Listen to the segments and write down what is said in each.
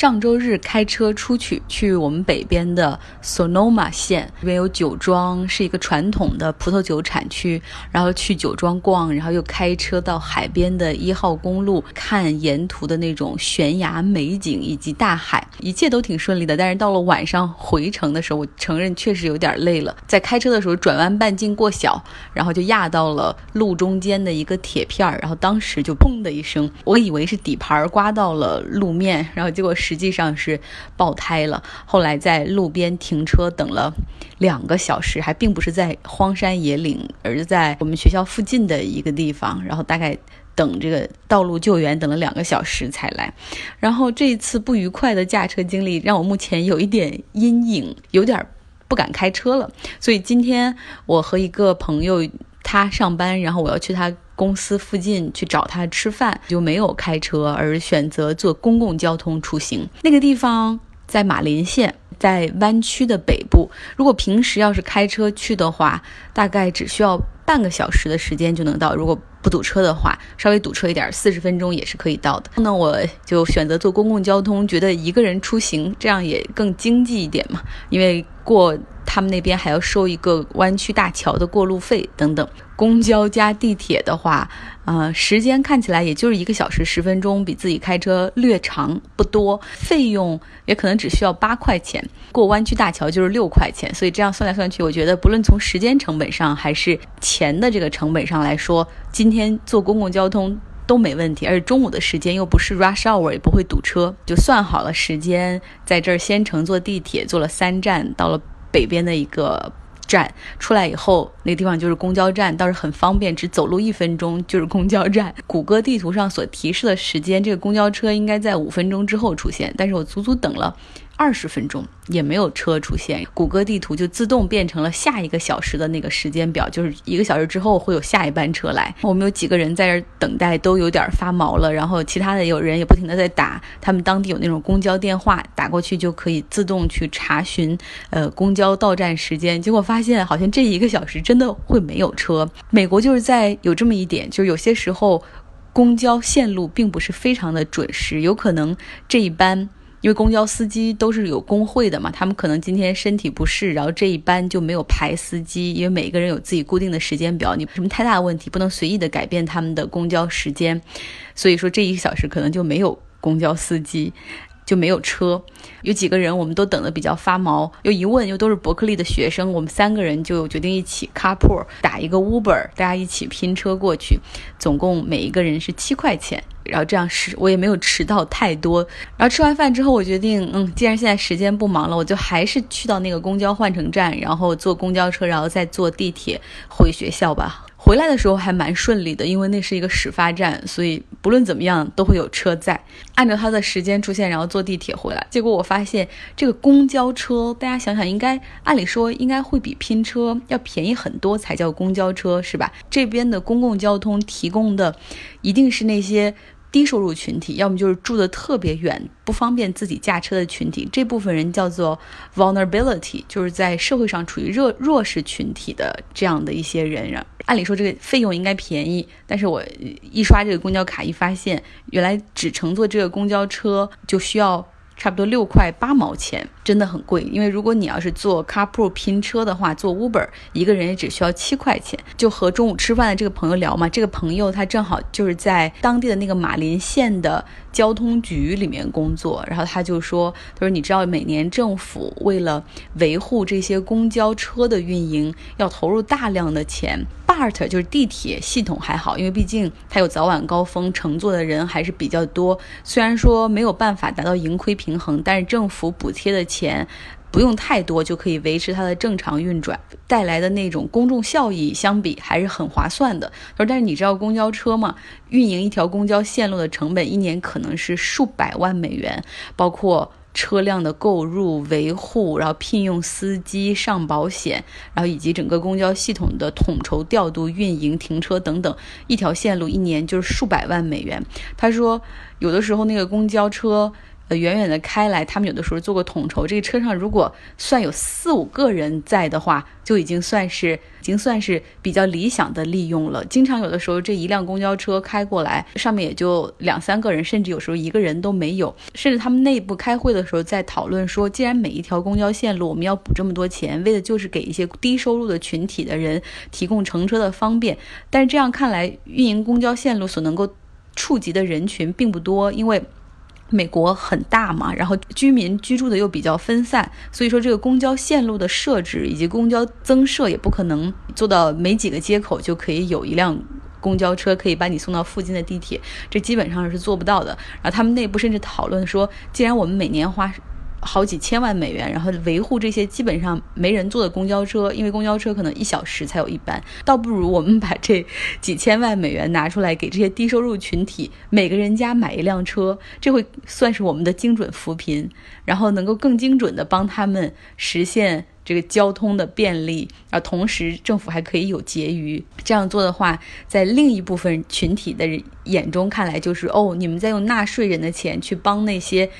上周日开车出去，去我们北边的 Sonoma 县，这边有酒庄，是一个传统的葡萄酒产区。然后去酒庄逛，然后又开车到海边的一号公路，看沿途的那种悬崖美景以及大海，一切都挺顺利的。但是到了晚上回程的时候，我承认确实有点累了。在开车的时候，转弯半径过小，然后就压到了路中间的一个铁片儿，然后当时就砰的一声，我以为是底盘刮到了路面，然后结果。实际上是爆胎了，后来在路边停车等了两个小时，还并不是在荒山野岭，而是在我们学校附近的一个地方，然后大概等这个道路救援等了两个小时才来。然后这一次不愉快的驾车经历让我目前有一点阴影，有点不敢开车了。所以今天我和一个朋友他上班，然后我要去他。公司附近去找他吃饭，就没有开车，而选择坐公共交通出行。那个地方在马林县，在湾区的北部。如果平时要是开车去的话，大概只需要半个小时的时间就能到。如果不堵车的话，稍微堵车一点，四十分钟也是可以到的。那我就选择坐公共交通，觉得一个人出行这样也更经济一点嘛，因为过。他们那边还要收一个湾区大桥的过路费等等。公交加地铁的话，呃，时间看起来也就是一个小时十分钟，比自己开车略长不多。费用也可能只需要八块钱，过湾区大桥就是六块钱。所以这样算来算去，我觉得不论从时间成本上还是钱的这个成本上来说，今天坐公共交通都没问题。而且中午的时间又不是 rush hour，也不会堵车。就算好了时间，在这儿先乘坐地铁，坐了三站，到了。北边的一个站出来以后，那个地方就是公交站，倒是很方便，只走路一分钟就是公交站。谷歌地图上所提示的时间，这个公交车应该在五分钟之后出现，但是我足足等了。二十分钟也没有车出现，谷歌地图就自动变成了下一个小时的那个时间表，就是一个小时之后会有下一班车来。我们有几个人在这等待，都有点发毛了。然后其他的有人也不停的在打，他们当地有那种公交电话，打过去就可以自动去查询，呃，公交到站时间。结果发现好像这一个小时真的会没有车。美国就是在有这么一点，就是有些时候公交线路并不是非常的准时，有可能这一班。因为公交司机都是有工会的嘛，他们可能今天身体不适，然后这一班就没有排司机。因为每个人有自己固定的时间表，你什么太大的问题不能随意的改变他们的公交时间，所以说这一个小时可能就没有公交司机。就没有车，有几个人我们都等得比较发毛。又一问，又都是伯克利的学生，我们三个人就决定一起 carpool 打一个 Uber，大家一起拼车过去，总共每一个人是七块钱。然后这样是我也没有迟到太多。然后吃完饭之后，我决定，嗯，既然现在时间不忙了，我就还是去到那个公交换乘站，然后坐公交车，然后再坐地铁回学校吧。回来的时候还蛮顺利的，因为那是一个始发站，所以不论怎么样都会有车在，按照他的时间出现，然后坐地铁回来。结果我发现这个公交车，大家想想，应该按理说应该会比拼车要便宜很多才叫公交车，是吧？这边的公共交通提供的一定是那些。低收入群体，要么就是住的特别远，不方便自己驾车的群体，这部分人叫做 vulnerability，就是在社会上处于弱弱势群体的这样的一些人。按理说这个费用应该便宜，但是我一刷这个公交卡，一发现原来只乘坐这个公交车就需要。差不多六块八毛钱，真的很贵。因为如果你要是坐 carpool 拼车的话，坐 Uber 一个人也只需要七块钱。就和中午吃饭的这个朋友聊嘛，这个朋友他正好就是在当地的那个马林县的交通局里面工作，然后他就说，他说你知道每年政府为了维护这些公交车的运营，要投入大量的钱。Art 就是地铁系统还好，因为毕竟它有早晚高峰，乘坐的人还是比较多。虽然说没有办法达到盈亏平衡，但是政府补贴的钱不用太多就可以维持它的正常运转，带来的那种公众效益相比还是很划算的。说，但是你知道公交车吗？运营一条公交线路的成本一年可能是数百万美元，包括。车辆的购入、维护，然后聘用司机、上保险，然后以及整个公交系统的统筹调度、运营、停车等等，一条线路一年就是数百万美元。他说，有的时候那个公交车。呃远远的开来，他们有的时候做过统筹，这个车上如果算有四五个人在的话，就已经算是已经算是比较理想的利用了。经常有的时候这一辆公交车开过来，上面也就两三个人，甚至有时候一个人都没有。甚至他们内部开会的时候在讨论说，既然每一条公交线路我们要补这么多钱，为的就是给一些低收入的群体的人提供乘车的方便。但是这样看来，运营公交线路所能够触及的人群并不多，因为美国很大嘛，然后居民居住的又比较分散，所以说这个公交线路的设置以及公交增设也不可能做到每几个街口就可以有一辆公交车可以把你送到附近的地铁，这基本上是做不到的。然后他们内部甚至讨论说，既然我们每年花。好几千万美元，然后维护这些基本上没人坐的公交车，因为公交车可能一小时才有一班，倒不如我们把这几千万美元拿出来给这些低收入群体每个人家买一辆车，这会算是我们的精准扶贫，然后能够更精准的帮他们实现这个交通的便利，啊，同时政府还可以有结余。这样做的话，在另一部分群体的眼中看来，就是哦，你们在用纳税人的钱去帮那些。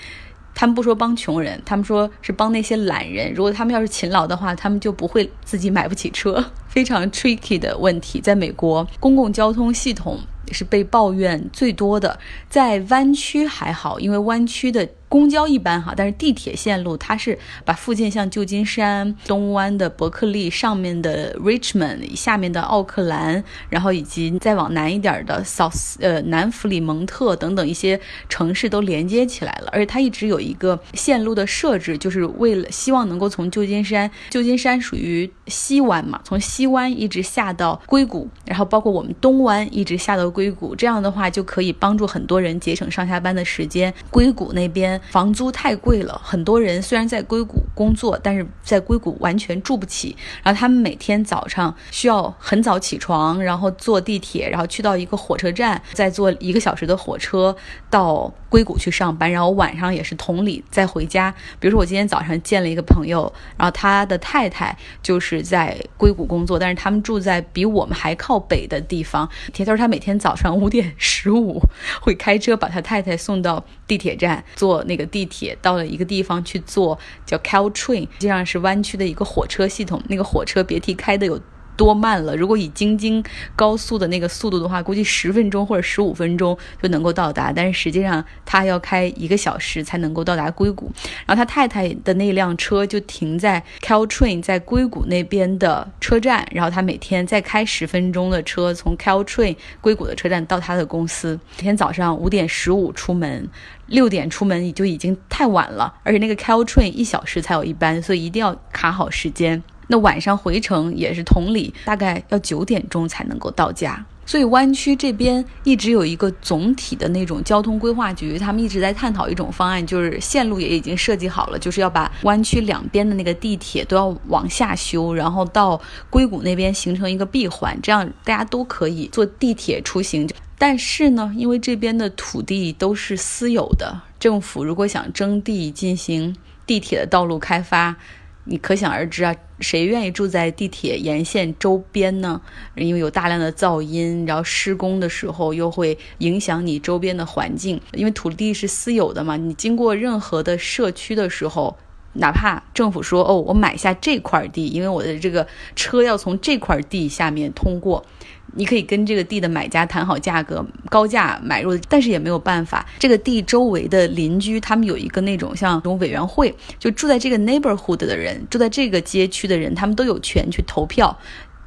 他们不说帮穷人，他们说是帮那些懒人。如果他们要是勤劳的话，他们就不会自己买不起车。非常 tricky 的问题，在美国公共交通系统是被抱怨最多的。在湾区还好，因为湾区的。公交一般哈，但是地铁线路它是把附近像旧金山、东湾的伯克利、上面的 Richmond、下面的奥克兰，然后以及再往南一点的 South 呃南弗里蒙特等等一些城市都连接起来了。而且它一直有一个线路的设置，就是为了希望能够从旧金山，旧金山属于西湾嘛，从西湾一直下到硅谷，然后包括我们东湾一直下到硅谷，这样的话就可以帮助很多人节省上下班的时间。硅谷那边。房租太贵了，很多人虽然在硅谷工作，但是在硅谷完全住不起。然后他们每天早上需要很早起床，然后坐地铁，然后去到一个火车站，再坐一个小时的火车到硅谷去上班。然后晚上也是同理再回家。比如说我今天早上见了一个朋友，然后他的太太就是在硅谷工作，但是他们住在比我们还靠北的地方。铁头他每天早上五点十五会开车把他太太送到地铁站坐。那个地铁到了一个地方去坐，叫 Caltrain，实际上是弯曲的一个火车系统。那个火车别提开的有。多慢了！如果以京津高速的那个速度的话，估计十分钟或者十五分钟就能够到达。但是实际上他要开一个小时才能够到达硅谷。然后他太太的那辆车就停在 Caltrain 在硅谷那边的车站，然后他每天再开十分钟的车从 Caltrain 硅谷的车站到他的公司。每天早上五点十五出门，六点出门也就已经太晚了，而且那个 Caltrain 一小时才有一班，所以一定要卡好时间。那晚上回程也是同理，大概要九点钟才能够到家。所以湾区这边一直有一个总体的那种交通规划局，他们一直在探讨一种方案，就是线路也已经设计好了，就是要把湾区两边的那个地铁都要往下修，然后到硅谷那边形成一个闭环，这样大家都可以坐地铁出行。但是呢，因为这边的土地都是私有的，政府如果想征地进行地铁的道路开发。你可想而知啊，谁愿意住在地铁沿线周边呢？因为有大量的噪音，然后施工的时候又会影响你周边的环境。因为土地是私有的嘛，你经过任何的社区的时候，哪怕政府说哦，我买下这块地，因为我的这个车要从这块地下面通过。你可以跟这个地的买家谈好价格，高价买入，但是也没有办法。这个地周围的邻居，他们有一个那种像这种委员会，就住在这个 neighborhood 的人，住在这个街区的人，他们都有权去投票，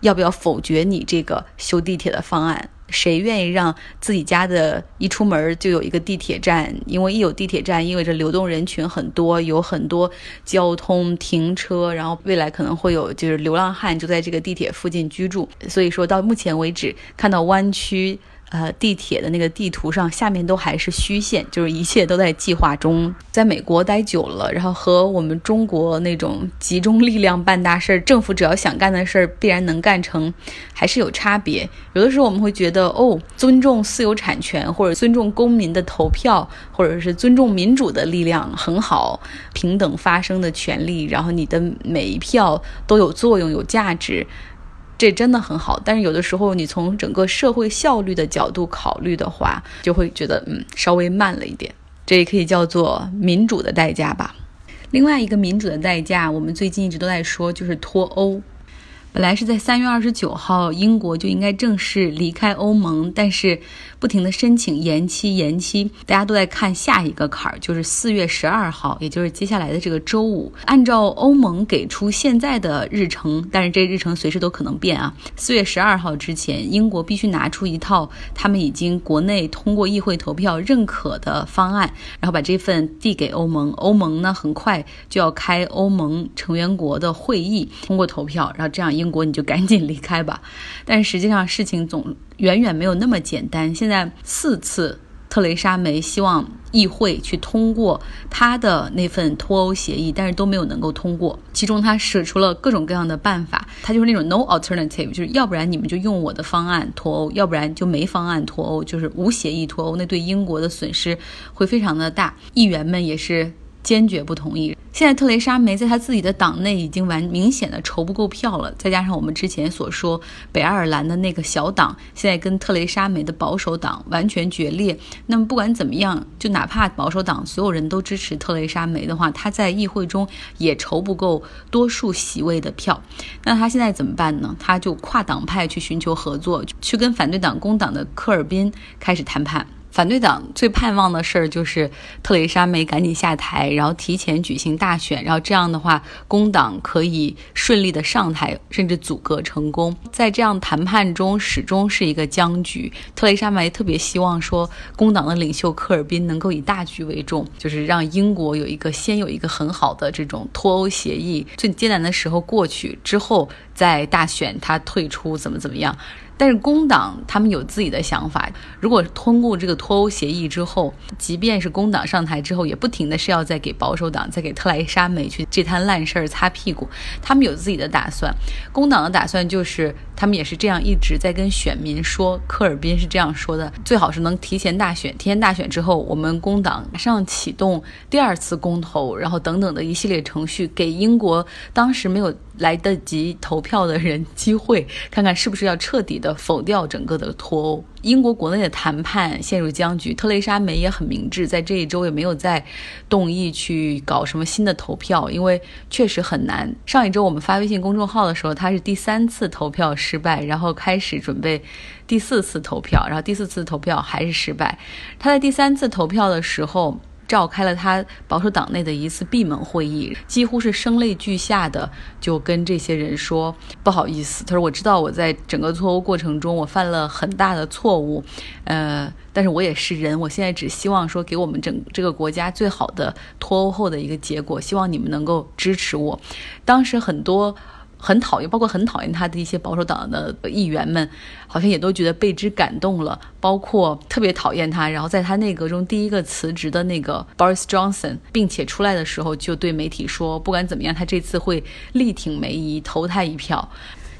要不要否决你这个修地铁的方案。谁愿意让自己家的一出门就有一个地铁站？因为一有地铁站，意味着流动人群很多，有很多交通停车，然后未来可能会有就是流浪汉就在这个地铁附近居住。所以说到目前为止，看到湾区。呃，地铁的那个地图上，下面都还是虚线，就是一切都在计划中。在美国待久了，然后和我们中国那种集中力量办大事儿，政府只要想干的事儿必然能干成，还是有差别。有的时候我们会觉得，哦，尊重私有产权，或者尊重公民的投票，或者是尊重民主的力量很好，平等发声的权利，然后你的每一票都有作用、有价值。这真的很好，但是有的时候你从整个社会效率的角度考虑的话，就会觉得嗯稍微慢了一点。这也可以叫做民主的代价吧。另外一个民主的代价，我们最近一直都在说，就是脱欧。本来是在三月二十九号，英国就应该正式离开欧盟，但是不停的申请延期，延期，大家都在看下一个坎儿，就是四月十二号，也就是接下来的这个周五。按照欧盟给出现在的日程，但是这日程随时都可能变啊。四月十二号之前，英国必须拿出一套他们已经国内通过议会投票认可的方案，然后把这份递给欧盟。欧盟呢，很快就要开欧盟成员国的会议，通过投票，然后这样英。国你就赶紧离开吧，但实际上事情总远远没有那么简单。现在但四次特蕾莎梅希望议会去通过她的那份脱欧协议，但是都没有能够通过。其中她使出了各种各样的办法，她就是那种 no alternative，就是要不然你们就用我的方案脱欧，要不然就没方案脱欧，就是无协议脱欧。那对英国的损失会非常的大，议员们也是。坚决不同意。现在特蕾莎梅在她自己的党内已经完明显的筹不够票了，再加上我们之前所说北爱尔兰的那个小党现在跟特蕾莎梅的保守党完全决裂。那么不管怎么样，就哪怕保守党所有人都支持特蕾莎梅的话，她在议会中也筹不够多数席位的票。那她现在怎么办呢？她就跨党派去寻求合作，去跟反对党工党的科尔宾开始谈判。反对党最盼望的事儿就是特蕾莎梅赶紧下台，然后提前举行大选，然后这样的话，工党可以顺利的上台，甚至阻隔成功。在这样谈判中，始终是一个僵局。特蕾莎梅特别希望说，工党的领袖科尔宾能够以大局为重，就是让英国有一个先有一个很好的这种脱欧协议，最艰难的时候过去之后，在大选他退出怎么怎么样。但是工党他们有自己的想法，如果通过这个脱欧协议之后，即便是工党上台之后，也不停的是要再给保守党、再给特蕾莎梅去这摊烂事儿擦屁股。他们有自己的打算，工党的打算就是，他们也是这样一直在跟选民说，科尔宾是这样说的：最好是能提前大选，提前大选之后，我们工党马上启动第二次公投，然后等等的一系列程序，给英国当时没有。来得及投票的人机会，看看是不是要彻底的否掉整个的脱欧。英国国内的谈判陷入僵局，特蕾莎梅也很明智，在这一周也没有再动议去搞什么新的投票，因为确实很难。上一周我们发微信公众号的时候，他是第三次投票失败，然后开始准备第四次投票，然后第四次投票还是失败。他在第三次投票的时候。召开了他保守党内的一次闭门会议，几乎是声泪俱下的就跟这些人说：“不好意思，他说我知道我在整个脱欧过程中我犯了很大的错误，呃，但是我也是人，我现在只希望说给我们整这个国家最好的脱欧后的一个结果，希望你们能够支持我。”当时很多。很讨厌，包括很讨厌他的一些保守党的议员们，好像也都觉得被之感动了。包括特别讨厌他，然后在他内阁中第一个辞职的那个 Boris Johnson，并且出来的时候就对媒体说，不管怎么样，他这次会力挺梅姨，投他一票。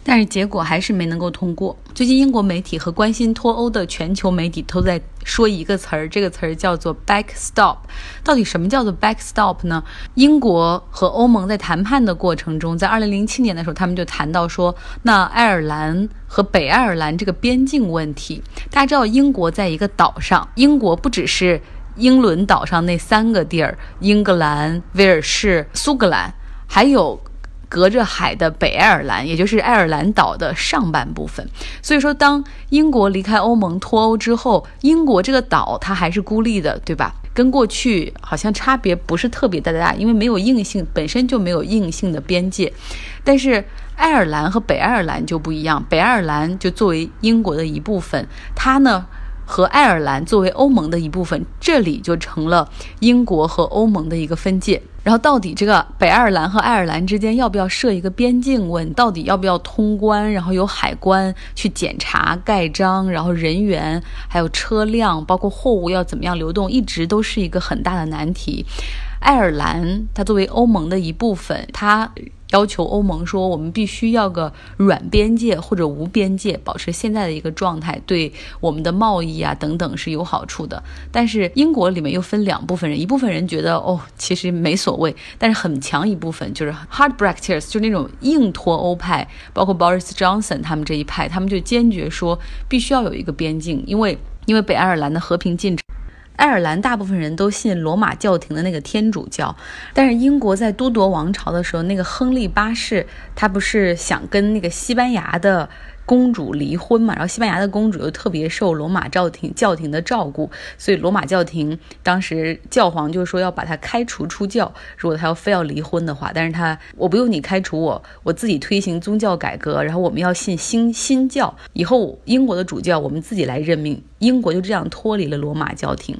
但是结果还是没能够通过。最近英国媒体和关心脱欧的全球媒体都在说一个词儿，这个词儿叫做 backstop。到底什么叫做 backstop 呢？英国和欧盟在谈判的过程中，在二零零七年的时候，他们就谈到说，那爱尔兰和北爱尔兰这个边境问题，大家知道英国在一个岛上，英国不只是英伦岛上那三个地儿，英格兰、威尔士、苏格兰，还有。隔着海的北爱尔兰，也就是爱尔兰岛的上半部分。所以说，当英国离开欧盟脱欧之后，英国这个岛它还是孤立的，对吧？跟过去好像差别不是特别的大，因为没有硬性，本身就没有硬性的边界。但是爱尔兰和北爱尔兰就不一样，北爱尔兰就作为英国的一部分，它呢？和爱尔兰作为欧盟的一部分，这里就成了英国和欧盟的一个分界。然后，到底这个北爱尔兰和爱尔兰之间要不要设一个边境？问到底要不要通关？然后有海关去检查盖章，然后人员还有车辆，包括货物要怎么样流动，一直都是一个很大的难题。爱尔兰它作为欧盟的一部分，它。要求欧盟说，我们必须要个软边界或者无边界，保持现在的一个状态，对我们的贸易啊等等是有好处的。但是英国里面又分两部分人，一部分人觉得哦，其实没所谓，但是很强一部分就是 hard Brexiteers，就那种硬脱欧派，包括 Boris Johnson 他们这一派，他们就坚决说必须要有一个边境，因为因为北爱尔兰的和平进程。爱尔兰大部分人都信罗马教廷的那个天主教，但是英国在都铎王朝的时候，那个亨利八世他不是想跟那个西班牙的。公主离婚嘛，然后西班牙的公主又特别受罗马教廷教廷的照顾，所以罗马教廷当时教皇就说要把她开除出教，如果她要非要离婚的话，但是她我不用你开除我，我自己推行宗教改革，然后我们要信新新教，以后英国的主教我们自己来任命，英国就这样脱离了罗马教廷。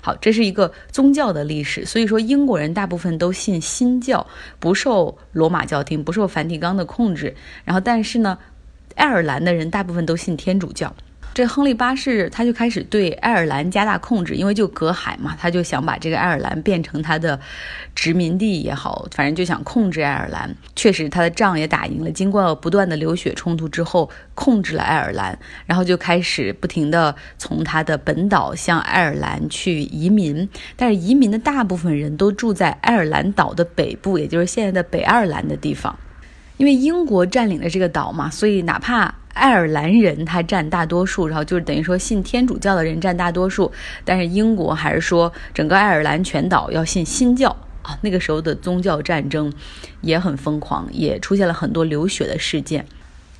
好，这是一个宗教的历史，所以说英国人大部分都信新教，不受罗马教廷不受梵蒂冈的控制，然后但是呢。爱尔兰的人大部分都信天主教，这亨利八世他就开始对爱尔兰加大控制，因为就隔海嘛，他就想把这个爱尔兰变成他的殖民地也好，反正就想控制爱尔兰。确实，他的仗也打赢了，经过不断的流血冲突之后，控制了爱尔兰，然后就开始不停的从他的本岛向爱尔兰去移民，但是移民的大部分人都住在爱尔兰岛的北部，也就是现在的北爱尔兰的地方。因为英国占领了这个岛嘛，所以哪怕爱尔兰人他占大多数，然后就是等于说信天主教的人占大多数，但是英国还是说整个爱尔兰全岛要信新教啊。那个时候的宗教战争也很疯狂，也出现了很多流血的事件。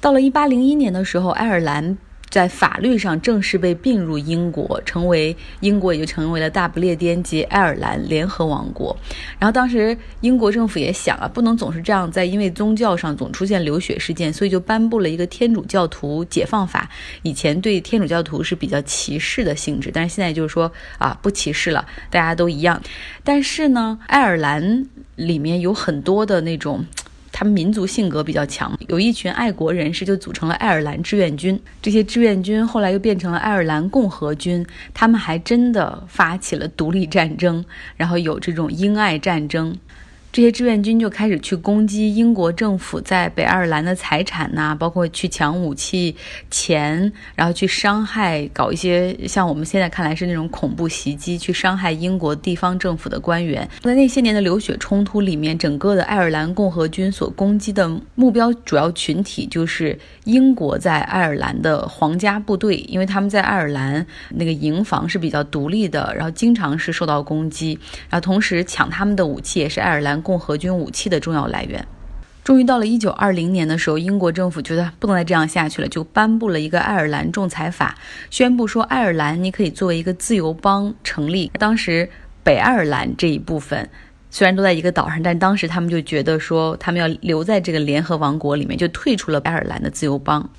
到了一八零一年的时候，爱尔兰。在法律上正式被并入英国，成为英国也就成为了大不列颠及爱尔兰联合王国。然后当时英国政府也想啊，不能总是这样，在因为宗教上总出现流血事件，所以就颁布了一个天主教徒解放法。以前对天主教徒是比较歧视的性质，但是现在就是说啊，不歧视了，大家都一样。但是呢，爱尔兰里面有很多的那种。他们民族性格比较强，有一群爱国人士就组成了爱尔兰志愿军。这些志愿军后来又变成了爱尔兰共和军，他们还真的发起了独立战争，然后有这种英爱战争。这些志愿军就开始去攻击英国政府在北爱尔兰的财产呐，包括去抢武器、钱，然后去伤害、搞一些像我们现在看来是那种恐怖袭击，去伤害英国地方政府的官员。在那些年的流血冲突里面，整个的爱尔兰共和军所攻击的目标主要群体就是英国在爱尔兰的皇家部队，因为他们在爱尔兰那个营房是比较独立的，然后经常是受到攻击，然后同时抢他们的武器也是爱尔兰。共和军武器的重要来源。终于到了一九二零年的时候，英国政府觉得不能再这样下去了，就颁布了一个爱尔兰仲裁法，宣布说爱尔兰你可以作为一个自由邦成立。当时北爱尔兰这一部分虽然都在一个岛上，但当时他们就觉得说他们要留在这个联合王国里面，就退出了爱尔兰的自由邦。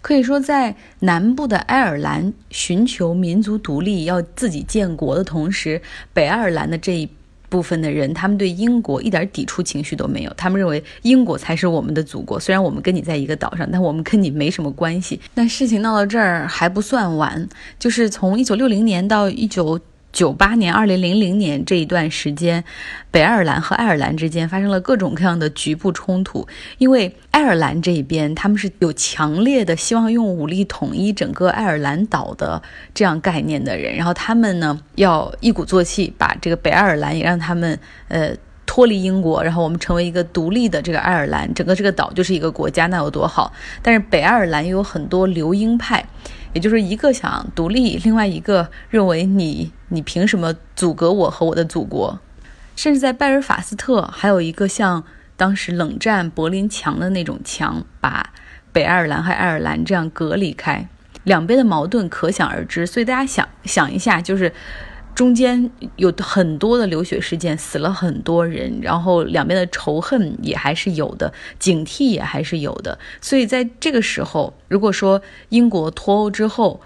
可以说，在南部的爱尔兰寻求民族独立、要自己建国的同时，北爱尔兰的这一。部分的人，他们对英国一点抵触情绪都没有，他们认为英国才是我们的祖国。虽然我们跟你在一个岛上，但我们跟你没什么关系。但事情闹到这儿还不算完，就是从一九六零年到一九。九八年、二零零零年这一段时间，北爱尔兰和爱尔兰之间发生了各种各样的局部冲突。因为爱尔兰这一边，他们是有强烈的希望用武力统一整个爱尔兰岛的这样概念的人，然后他们呢要一鼓作气把这个北爱尔兰也让他们呃脱离英国，然后我们成为一个独立的这个爱尔兰，整个这个岛就是一个国家，那有多好？但是北爱尔兰又有很多留英派。也就是一个想独立，另外一个认为你你凭什么阻隔我和我的祖国？甚至在拜尔法斯特还有一个像当时冷战柏林墙的那种墙，把北爱尔兰和爱尔兰这样隔离开，两边的矛盾可想而知。所以大家想想一下，就是。中间有很多的流血事件，死了很多人，然后两边的仇恨也还是有的，警惕也还是有的。所以在这个时候，如果说英国脱欧之后，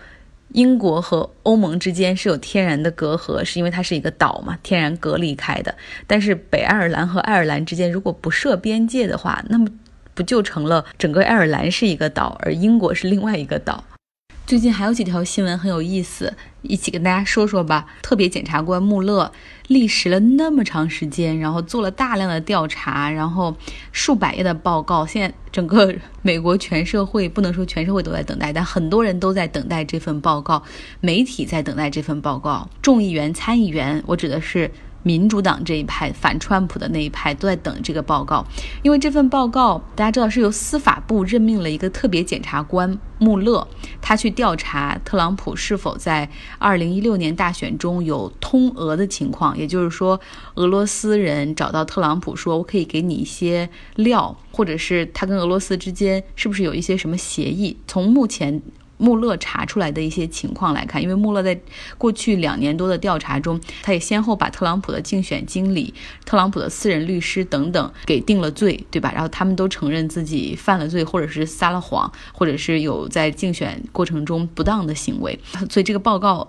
英国和欧盟之间是有天然的隔阂，是因为它是一个岛嘛，天然隔离开的。但是北爱尔兰和爱尔兰之间如果不设边界的话，那么不就成了整个爱尔兰是一个岛，而英国是另外一个岛？最近还有几条新闻很有意思，一起跟大家说说吧。特别检察官穆勒历时了那么长时间，然后做了大量的调查，然后数百页的报告。现在整个 美国全社会不能说全社会都在等待，但很多人都在等待这份报告，媒体在等待这份报告，众议员、参议员，我指的是民主党这一派、反川普的那一派都在等这个报告，因为这份报告大家知道是由司法部任命了一个特别检察官穆勒，他去调查特朗普是否在2016年大选中有通俄的情况，也就是说，俄罗斯人找到特朗普说：“我可以给你一些料，或者是他跟俄罗斯之间是不是有一些什么协议？”从目前。穆勒查出来的一些情况来看，因为穆勒在过去两年多的调查中，他也先后把特朗普的竞选经理、特朗普的私人律师等等给定了罪，对吧？然后他们都承认自己犯了罪，或者是撒了谎，或者是有在竞选过程中不当的行为，所以这个报告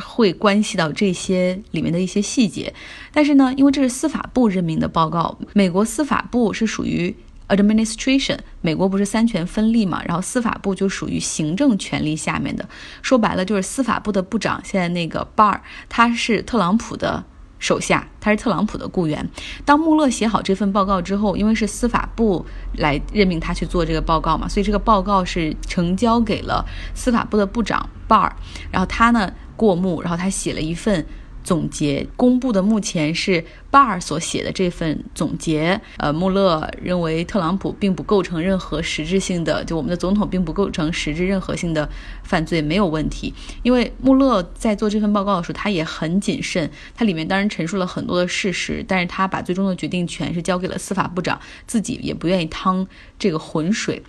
会关系到这些里面的一些细节。但是呢，因为这是司法部任命的报告，美国司法部是属于。Administration，美国不是三权分立嘛？然后司法部就属于行政权力下面的，说白了就是司法部的部长。现在那个 Barr，他是特朗普的手下，他是特朗普的雇员。当穆勒写好这份报告之后，因为是司法部来任命他去做这个报告嘛，所以这个报告是呈交给了司法部的部长 Barr，然后他呢过目，然后他写了一份。总结公布的目前是巴尔所写的这份总结。呃，穆勒认为特朗普并不构成任何实质性的，就我们的总统并不构成实质任何性的犯罪，没有问题。因为穆勒在做这份报告的时候，他也很谨慎，他里面当然陈述了很多的事实，但是他把最终的决定权是交给了司法部长，自己也不愿意趟这个浑水。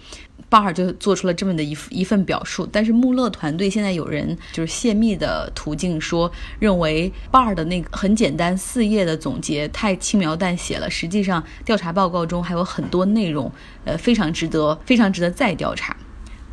巴尔就做出了这么的一一份表述，但是穆勒团队现在有人就是泄密的途径说，认为巴尔的那个很简单四页的总结太轻描淡写了，实际上调查报告中还有很多内容，呃，非常值得，非常值得再调查。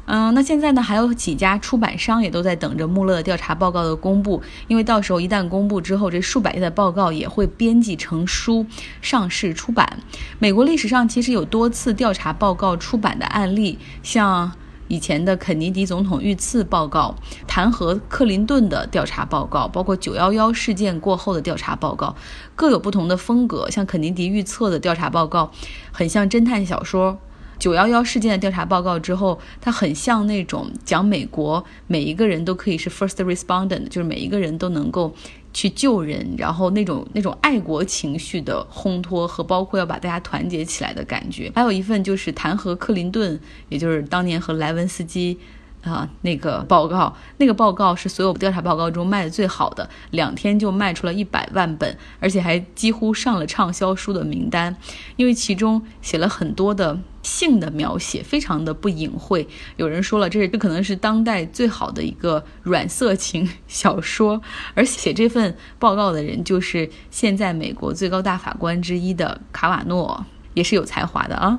嗯，那现在呢，还有几家出版商也都在等着穆勒的调查报告的公布，因为到时候一旦公布之后，这数百页的报告也会编辑成书上市出版。美国历史上其实有多次调查报告出版的案例，像以前的肯尼迪总统遇刺报告、弹劾克林顿的调查报告，包括九幺幺事件过后的调查报告，各有不同的风格。像肯尼迪遇刺的调查报告，很像侦探小说。九幺幺事件的调查报告之后，它很像那种讲美国每一个人都可以是 first respondent，就是每一个人都能够去救人，然后那种那种爱国情绪的烘托和包括要把大家团结起来的感觉。还有一份就是弹劾克林顿，也就是当年和莱文斯基。啊，那个报告，那个报告是所有调查报告中卖的最好的，两天就卖出了一百万本，而且还几乎上了畅销书的名单，因为其中写了很多的性的描写，非常的不隐晦。有人说了，这这可能是当代最好的一个软色情小说，而写这份报告的人就是现在美国最高大法官之一的卡瓦诺，也是有才华的啊。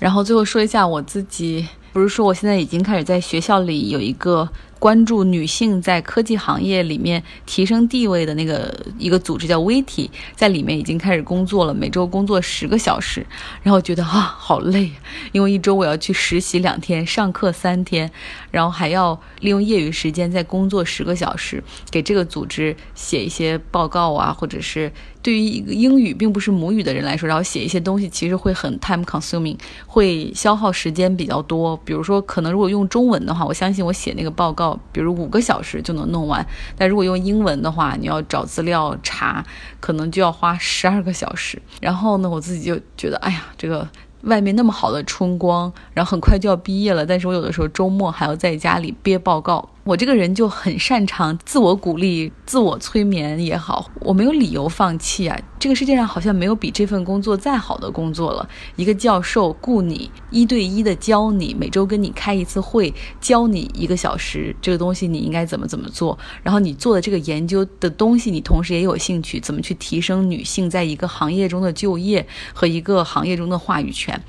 然后最后说一下我自己。不是说我现在已经开始在学校里有一个关注女性在科技行业里面提升地位的那个一个组织叫 VT，在里面已经开始工作了，每周工作十个小时，然后觉得啊好累，因为一周我要去实习两天，上课三天，然后还要利用业余时间再工作十个小时，给这个组织写一些报告啊，或者是。对于一个英语并不是母语的人来说，然后写一些东西其实会很 time consuming，会消耗时间比较多。比如说，可能如果用中文的话，我相信我写那个报告，比如五个小时就能弄完；但如果用英文的话，你要找资料查，可能就要花十二个小时。然后呢，我自己就觉得，哎呀，这个。外面那么好的春光，然后很快就要毕业了，但是我有的时候周末还要在家里憋报告。我这个人就很擅长自我鼓励、自我催眠也好，我没有理由放弃啊。这个世界上好像没有比这份工作再好的工作了。一个教授雇你一对一的教你，每周跟你开一次会，教你一个小时这个东西你应该怎么怎么做。然后你做的这个研究的东西，你同时也有兴趣，怎么去提升女性在一个行业中的就业和一个行业中的话语权。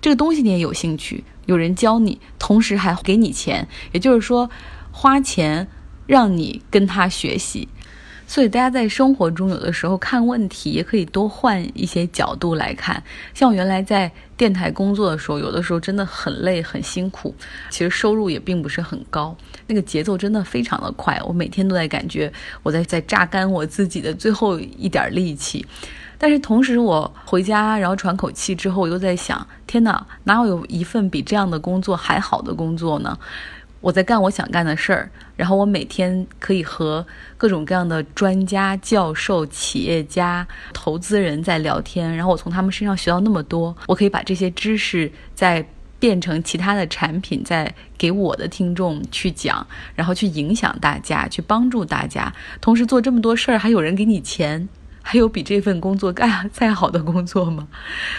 这个东西你也有兴趣，有人教你，同时还给你钱，也就是说，花钱让你跟他学习。所以大家在生活中有的时候看问题，也可以多换一些角度来看。像我原来在电台工作的时候，有的时候真的很累很辛苦，其实收入也并不是很高，那个节奏真的非常的快，我每天都在感觉我在在榨干我自己的最后一点力气。但是同时，我回家然后喘口气之后，又在想：天哪，哪有一份比这样的工作还好的工作呢？我在干我想干的事儿，然后我每天可以和各种各样的专家、教授、企业家、投资人在聊天，然后我从他们身上学到那么多，我可以把这些知识再变成其他的产品，再给我的听众去讲，然后去影响大家，去帮助大家。同时做这么多事儿，还有人给你钱。还有比这份工作干 再好的工作吗？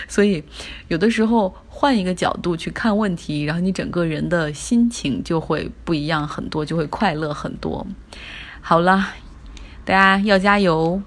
所以，有的时候换一个角度去看问题，然后你整个人的心情就会不一样很多，就会快乐很多。好了，大家要加油。